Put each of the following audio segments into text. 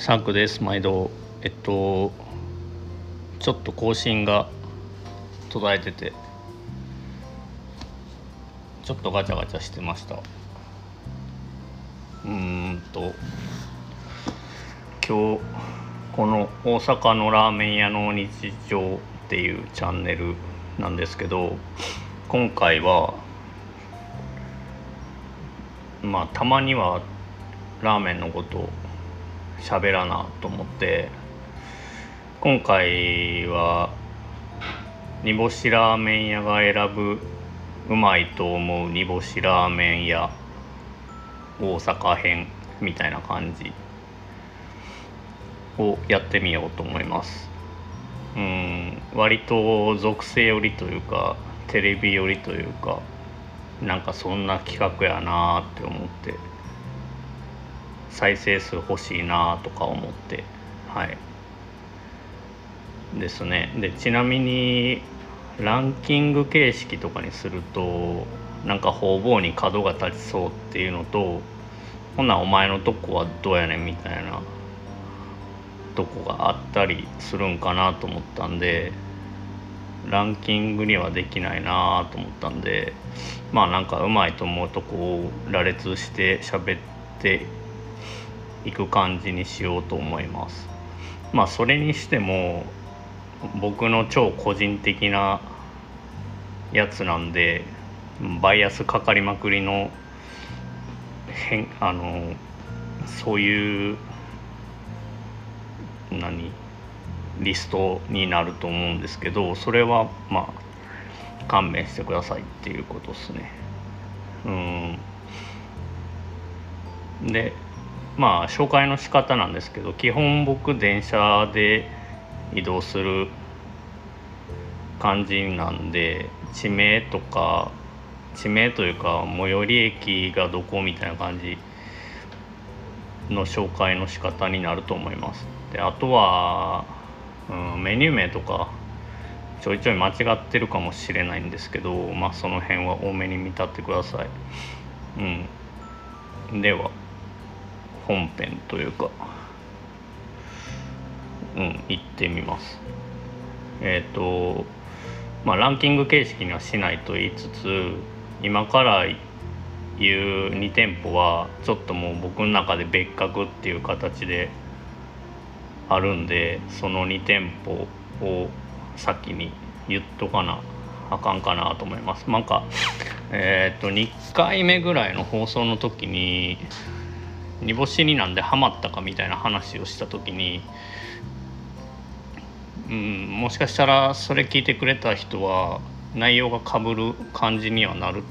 サンクです毎度。えっとちょっと更新が途絶えててちょっとガチャガチャしてました。うーんと今日この大阪のラーメン屋の日常っていうチャンネルなんですけど今回はまあたまにはラーメンのことを喋らなと思って今回は煮干しラーメン屋が選ぶうまいと思う煮干しラーメン屋大阪編みたいな感じをやってみようと思います。うん割と属性寄りというかテレビ寄りというかなんかそんな企画やなって思って。再生数欲しいなとか思って。はい。ですね。でちなみにランキング形式とかにするとなんか方々に角が立ちそうっていうのとほなお前のとこはどうやねんみたいなとこがあったりするんかなと思ったんでランキングにはできないなと思ったんでまあなんかうまいと思うとこを羅列して喋っていく感じにしようと思います。まあそれにしても僕の超個人的なやつなんでバイアスかかりまくりの変あのそういう何リストになると思うんですけどそれはまあ勘弁してくださいっていうことですね。うん。でまあ紹介の仕方なんですけど基本僕電車で移動する感じなんで地名とか地名というか最寄り駅がどこみたいな感じの紹介の仕方になると思います。であとは、うん、メニュー名とかちょいちょい間違ってるかもしれないんですけどまあその辺は多めに見立ってください。うん。では。本編というかうん行ってみます。えっ、ー、とまあランキング形式にはしないと言いつつ今から言う2店舗はちょっともう僕の中で別格っていう形であるんでその2店舗を先に言っとかなあかんかなと思います。なんかえっ、ー、と2回目ぐらいの放送の時に煮干しになんでハマったかみたいな話をした時にうんもしかしたらそれ聞いてくれた人は内容がかぶる感じにはなる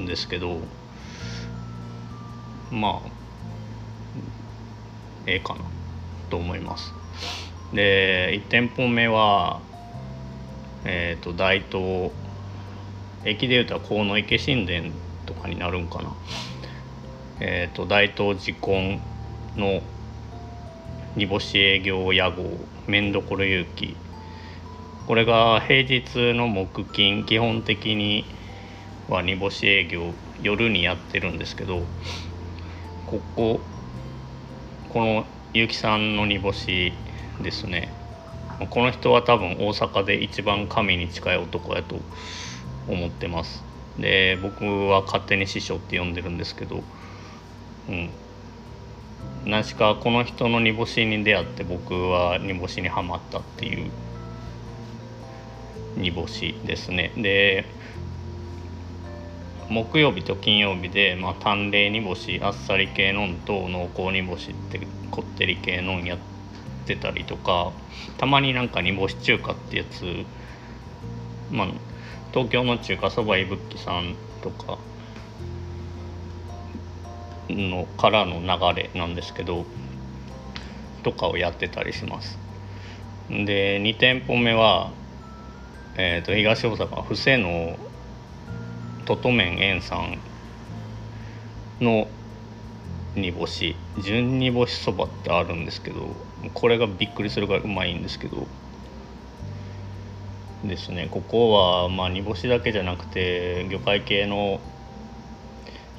んですけどまあええかなと思います。で1店舗目はえっ、ー、と大東駅でいうと河野池神殿とかになるんかな。えっ、ー、と大東寺根の煮干し営業屋号麺どころ勇気これが平日の木金基本的には煮干し営業夜にやってるんですけどこここの結城さんの煮干しですね。この人は多分大阪で一番神に近い男やと思ってます。で僕は勝手に師匠って呼んでるんですけどうん。何しかこの人の煮干しに出会って僕は煮干しにはまったっていう煮干しですね。で木曜日と金曜日で、まあ、淡麗煮干しあっさり系のんと濃厚煮干しってこってり系のんやってたりとかたまになんか煮干し中華ってやつまあ東京の中華そばいぶっきさんとかのからの流れなんですけどとかをやってたりします。で2店舗目は、えーと、東大阪布施のととめんえんさんの煮干し。純煮干しそばってあるんですけどこれがびっくりするぐらいうまいんですけど。ですね。ここはまあ煮干しだけじゃなくて魚介系の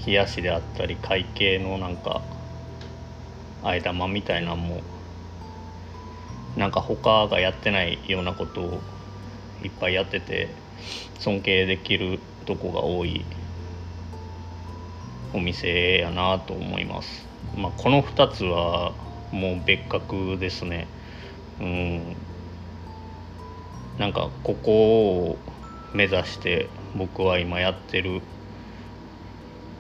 冷やしであったり貝系のなんかあえ玉みたいなのもなんか他がやってないようなことをいっぱいやってて尊敬できるとこが多いお店やなと思います。まあ、この2つはもう別格ですね。うん、なんかここを目指して僕は今やってる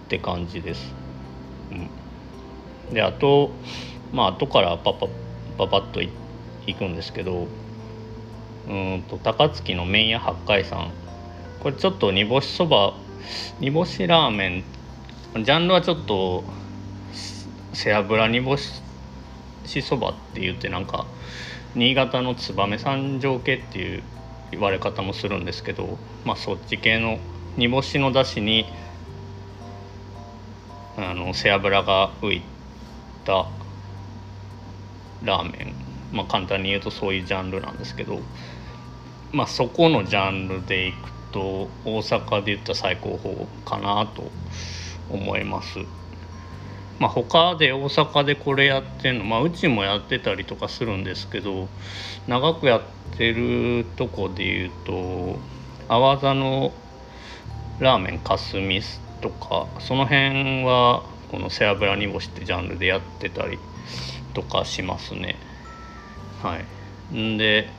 って感じです。うん、であとまあ後からパパパパッといくんですけどうんと高槻の麺屋八海山これちょっと煮干しそば煮干しラーメンジャンルはちょっと背脂煮干しそばって言ってなんか新潟の燕三条系っていう言われ方もするんですけどまあそっち系の煮干しのだしにあの背脂が浮いたラーメンまあ簡単に言うとそういうジャンルなんですけどまあそこのジャンルでいくと大阪で言った最高峰かなと思います。まあ、他で大阪でこれやってんの、まあ、うちもやってたりとかするんですけど長くやってるとこで言うと阿波座のラーメンかすみとかその辺はこの背脂煮干しってジャンルでやってたりとかしますね。はい。んで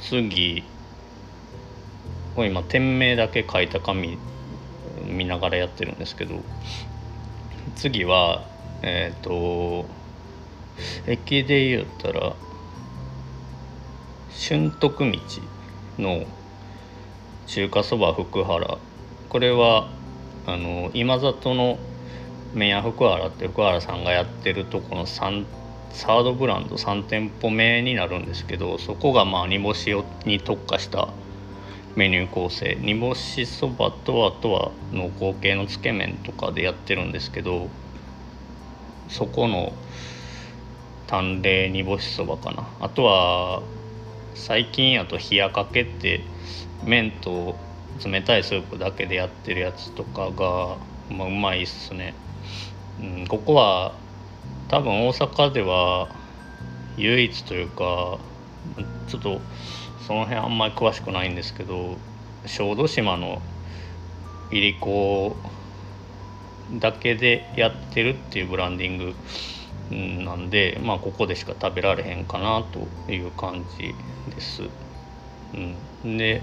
次。これ今店名だけ書いた紙見ながらやってるんですけど次はえっ、ー、と駅で言ったら春徳道の中華そば福原。これはあの今里の麺屋福原って福原さんがやってるとこの3サードブランド3店舗目になるんですけどそこがまあ煮干しに特化したメニュー構成。煮干しそばとあとは濃厚系のつけ麺とかでやってるんですけどそこの淡麗煮干しそばかな。あとは最近やと冷やかけって麺と冷たいスープだけでやってるやつとかが、まあ、うまいっすね、うん、ここは多分大阪では唯一というかちょっとその辺あんまり詳しくないんですけど小豆島のいりこだけでやってるっていうブランディングなんでまあここでしか食べられへんかなという感じです。うん、で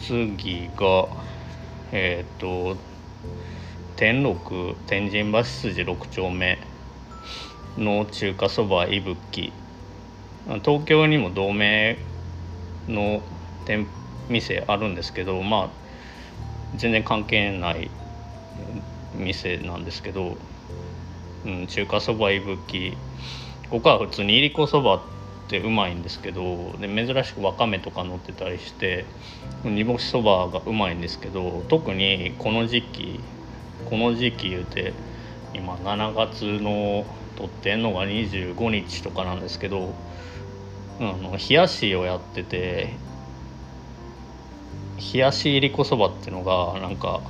次がえっ、ー、と天禄天神橋筋6丁目の中華そばいぶき東京にも同名の店店あるんですけどまあ全然関係ない店なんですけど、うん、中華そばいぶきここは普通にいりこそばってうまいんですけどで珍しくわかめとか乗ってたりして煮干しそばがうまいんですけど特にこの時期この時期言うて今7月の撮ってんのが25日とかなんですけどあの冷やしをやってて冷やしいりこそばっていうのがなんか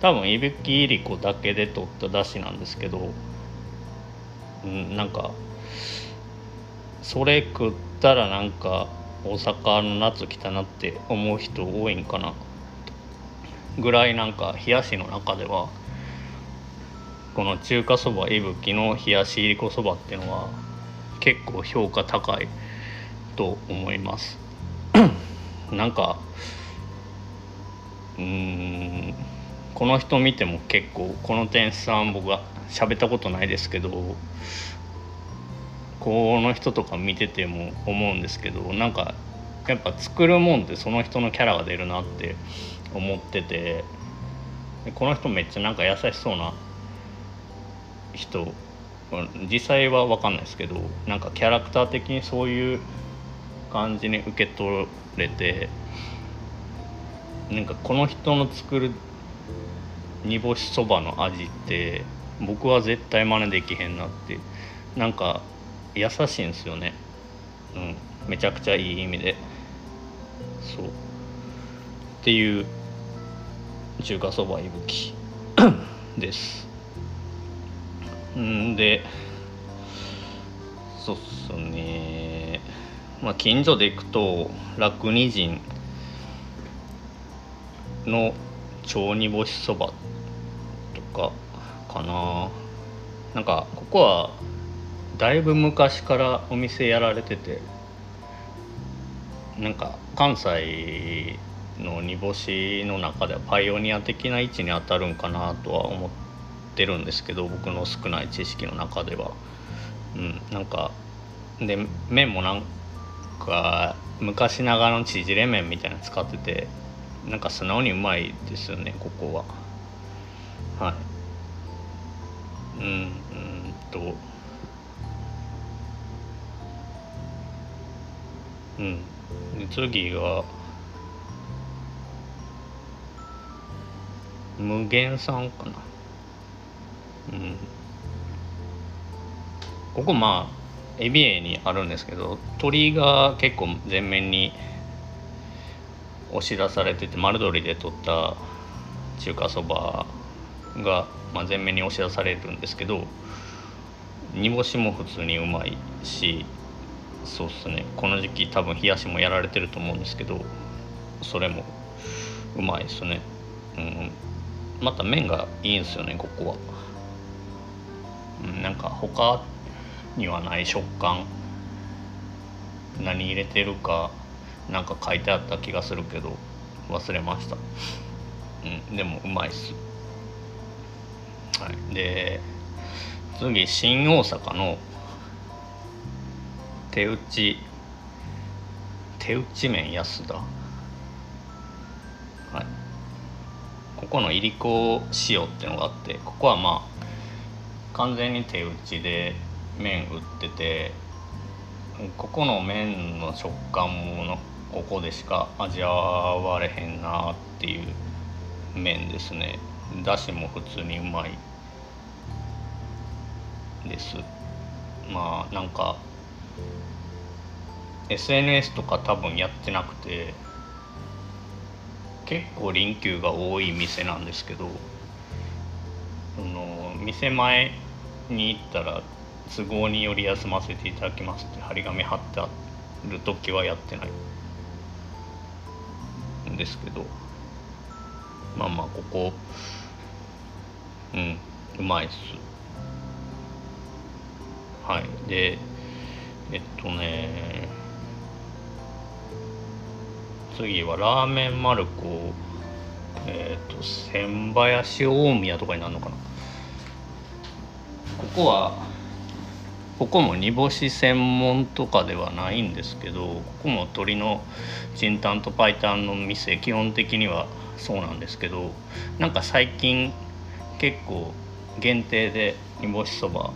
多分いびきいりこだけで取っただしなんですけど、うん、なんかそれ食ったらなんか大阪の夏来たなって思う人多いんかな。ぐらいなんか冷やしの中ではこの中華そばいぶきの冷やしいりこそばっていうのは結構評価高いと思います。なんかうーんこの人見ても結構この店さん僕は喋ったことないですけどこの人とか見てても思うんですけどなんかやっぱ作るもんってその人のキャラが出るなって思っててこの人めっちゃなんか優しそうな人。実際は分かんないですけどなんかキャラクター的にそういう感じに受け取れてなんかこの人の作る煮干しそばの味って僕は絶対真似できへんなってなんか優しいんですよね。うん。めちゃくちゃいい意味で。そう。っていう中華そばいぶき。です。んでそうっすね。まあ、近所で行くと楽二人の超煮干しそばとかかな。なんかここはだいぶ昔からお店やられててなんか関西の煮干しの中ではパイオニア的な位置に当たるんかなとは思ってるんですけど僕の少ない知識の中では。うん、なんかで麺もなんか昔ながらの縮れ麺みたいなの使っててなんか素直にうまいですよねここは。はい。うんうんと。うん。で次が無限さんかな。うん。ここまあエビエにあるんですけど鳥が結構全面に押し出されてて丸鶏で取った中華そばが、まあ、全面に押し出されるんですけど煮干しも普通にうまいしそうっすね。この時期多分冷やしもやられてると思うんですけどそれもうまいですね、うん、また麺がいいんですよねここは、うん、なんか他にはない食感。何入れてるかなんか書いてあった気がするけど忘れました。うんでもうまいっす。はい。で次新大阪の手打ち。手打ち麺安田？はい。ここのいりこ塩っていうのがあってここはまあ完全に手打ちで麺売っててここの麺の食感もここでしか味わわれへんなっていう麺ですね。だしも普通にうまい。です。まあなんか SNS とか多分やってなくて結構臨休が多い店なんですけどその店前に行ったら都合により休ませていただきますって張り紙貼ってある時はやってないんですけどまあまあここうんうまいっす。はい。でえっとね次はラーメンマルコえっ、と千林大宮とかになるのかな。ここはここも煮干し専門とかではないんですけどここも鶏のチンタンとパイタンの店基本的にはそうなんですけどなんか最近結構限定で煮干しそば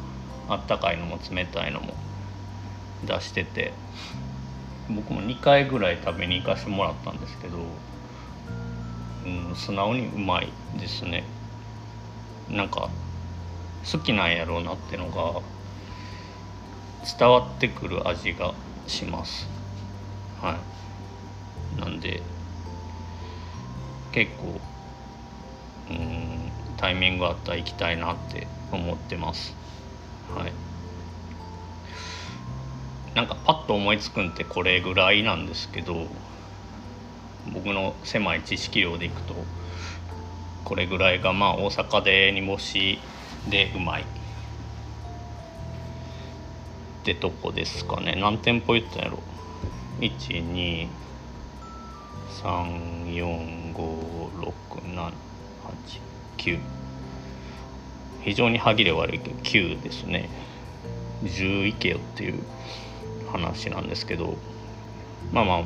あったかいのも冷たいのも出してて僕も2回ぐらい食べに行かしてもらったんですけど、うん、素直にうまいですね。なんか好きなんやろうなってのが伝わってくる味がします。はい。なんで結構うんタイミングあったら行きたいなって思ってます。はい。なんかパッと思いつくんってこれぐらいなんですけど僕の狭い知識量でいくとこれぐらいがまあ大阪で煮干しでうまい。ってとこですかね。何店舗言ったんやろ？123456789非常に歯切れ悪いけど9ですね。10いけよっていう。話なんですけどまあまあ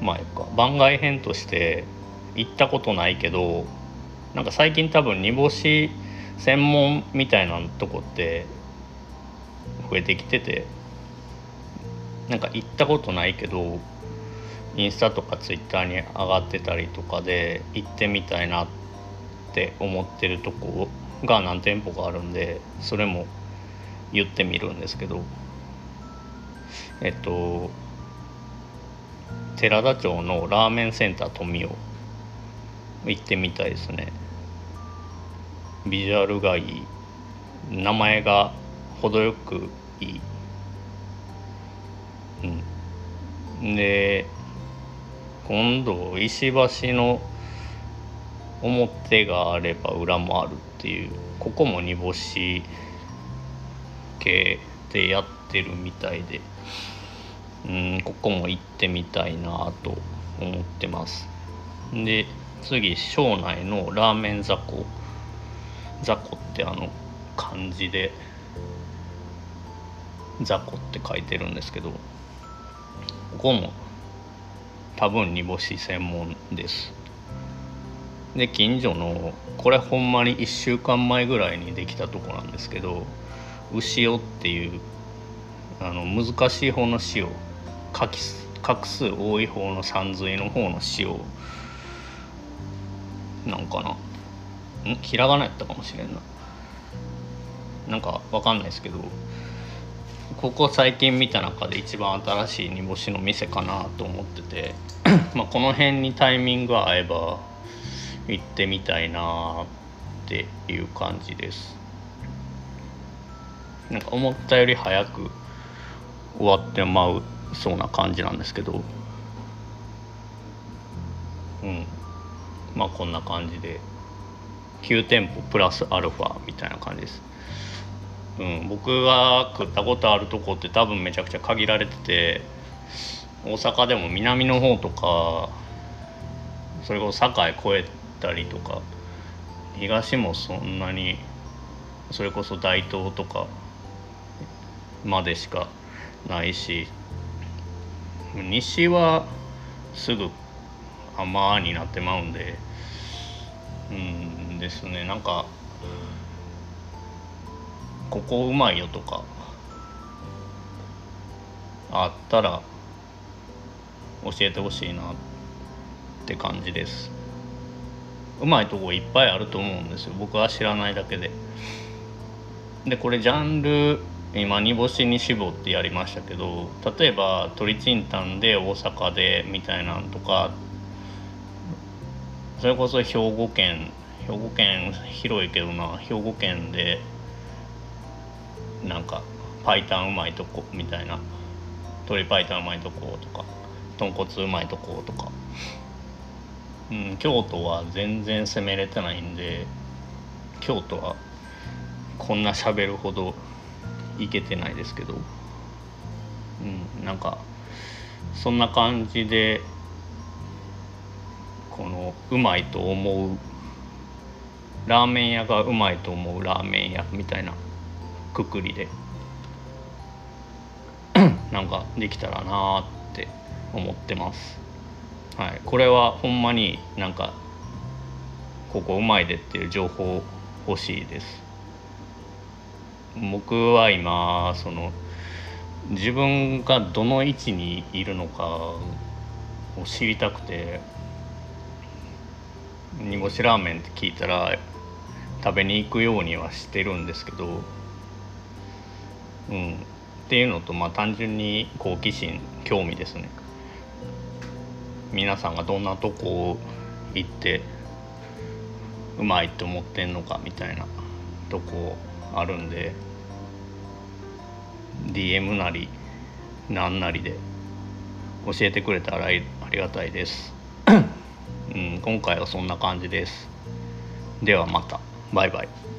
まあ番外編として行ったことないけどなんか最近多分煮干し専門みたいなとこって増えてきててなんか行ったことないけどインスタとかツイッターに上がってたりとかで行ってみたいなって思ってるとこが何店舗かあるんでそれも言ってみるんですけどえっと寺田町のラーメンセンター富雄。行ってみたいですね。ビジュアルがいい。名前が程よくいい、うん、で今度石橋の表があれば裏もあるっていう。ここも煮干し系でやっててるみたいで。うんここも行ってみたいなと思ってます。で次庄内のラーメン雑魚。雑魚ってあの漢字で雑魚って書いてるんですけどここも多分煮干し専門です。で近所のこれほんまに1週間前ぐらいにできたとこなんですけど牛尾っていうあの難しい方の塩画数多い方の山水の方の塩なんかな。ん？ひらがなやったかもしれんな。なんかわかんないですけどここ最近見た中で一番新しい煮干しの店かなと思ってて まあこの辺にタイミングが合えば行ってみたいなっていう感じです。なんか思ったより早く終わってまうそうな感じなんですけど。うん。まあこんな感じで。9店舗プラスアルファみたいな感じです。うん、僕が食ったことあるとこって多分めちゃくちゃ限られてて大阪でも南の方とかそれこそ堺越えたりとか東もそんなにそれこそ大東とかまでしかないし西はすぐ甘になってまうんでうんですね。なんかここうまいよとかあったら教えてほしいなって感じです。うまいとこいっぱいあると思うんですよ。僕は知らないだけで。でこれジャンル今煮干しに絞ってやりましたけど例えば鶏チンタンで大阪でみたいなんとかそれこそ兵庫県兵庫県広いけどな兵庫県でなんか白湯うまいとこみたいな。鶏白湯うまいとことか豚骨うまいとことか、うん、京都は全然攻めれてないんで京都はこんな喋るほどいけてないですけど、うん、なんかそんな感じでこのうまいと思うラーメン屋がうまいと思うラーメン屋みたいなくくりで なんかできたらなって思ってます。はい、これはほんまになんかここうまいでっていう情報欲しいです。僕は今その自分がどの位置にいるのかを知りたくて煮干しラーメンって聞いたら食べに行くようにはしてるんですけどうん、っていうのとまあ単純に好奇心興味ですね。皆さんがどんなとこ行ってうまいって思ってんのかみたいなとこあるんで DM なり何なりで教えてくれたらありがたいです、うん、今回はそんな感じです。ではまた。バイバイ